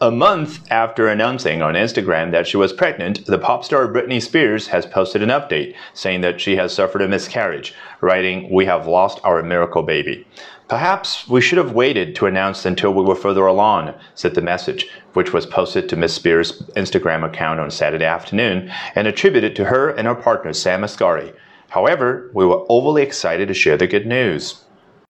A month after announcing on Instagram that she was pregnant, the pop star Britney Spears has posted an update saying that she has suffered a miscarriage, writing, We have lost our miracle baby. Perhaps we should have waited to announce until we were further along, said the message, which was posted to Miss Spears' Instagram account on Saturday afternoon and attributed to her and her partner Sam Asghari. However, we were overly excited to share the good news.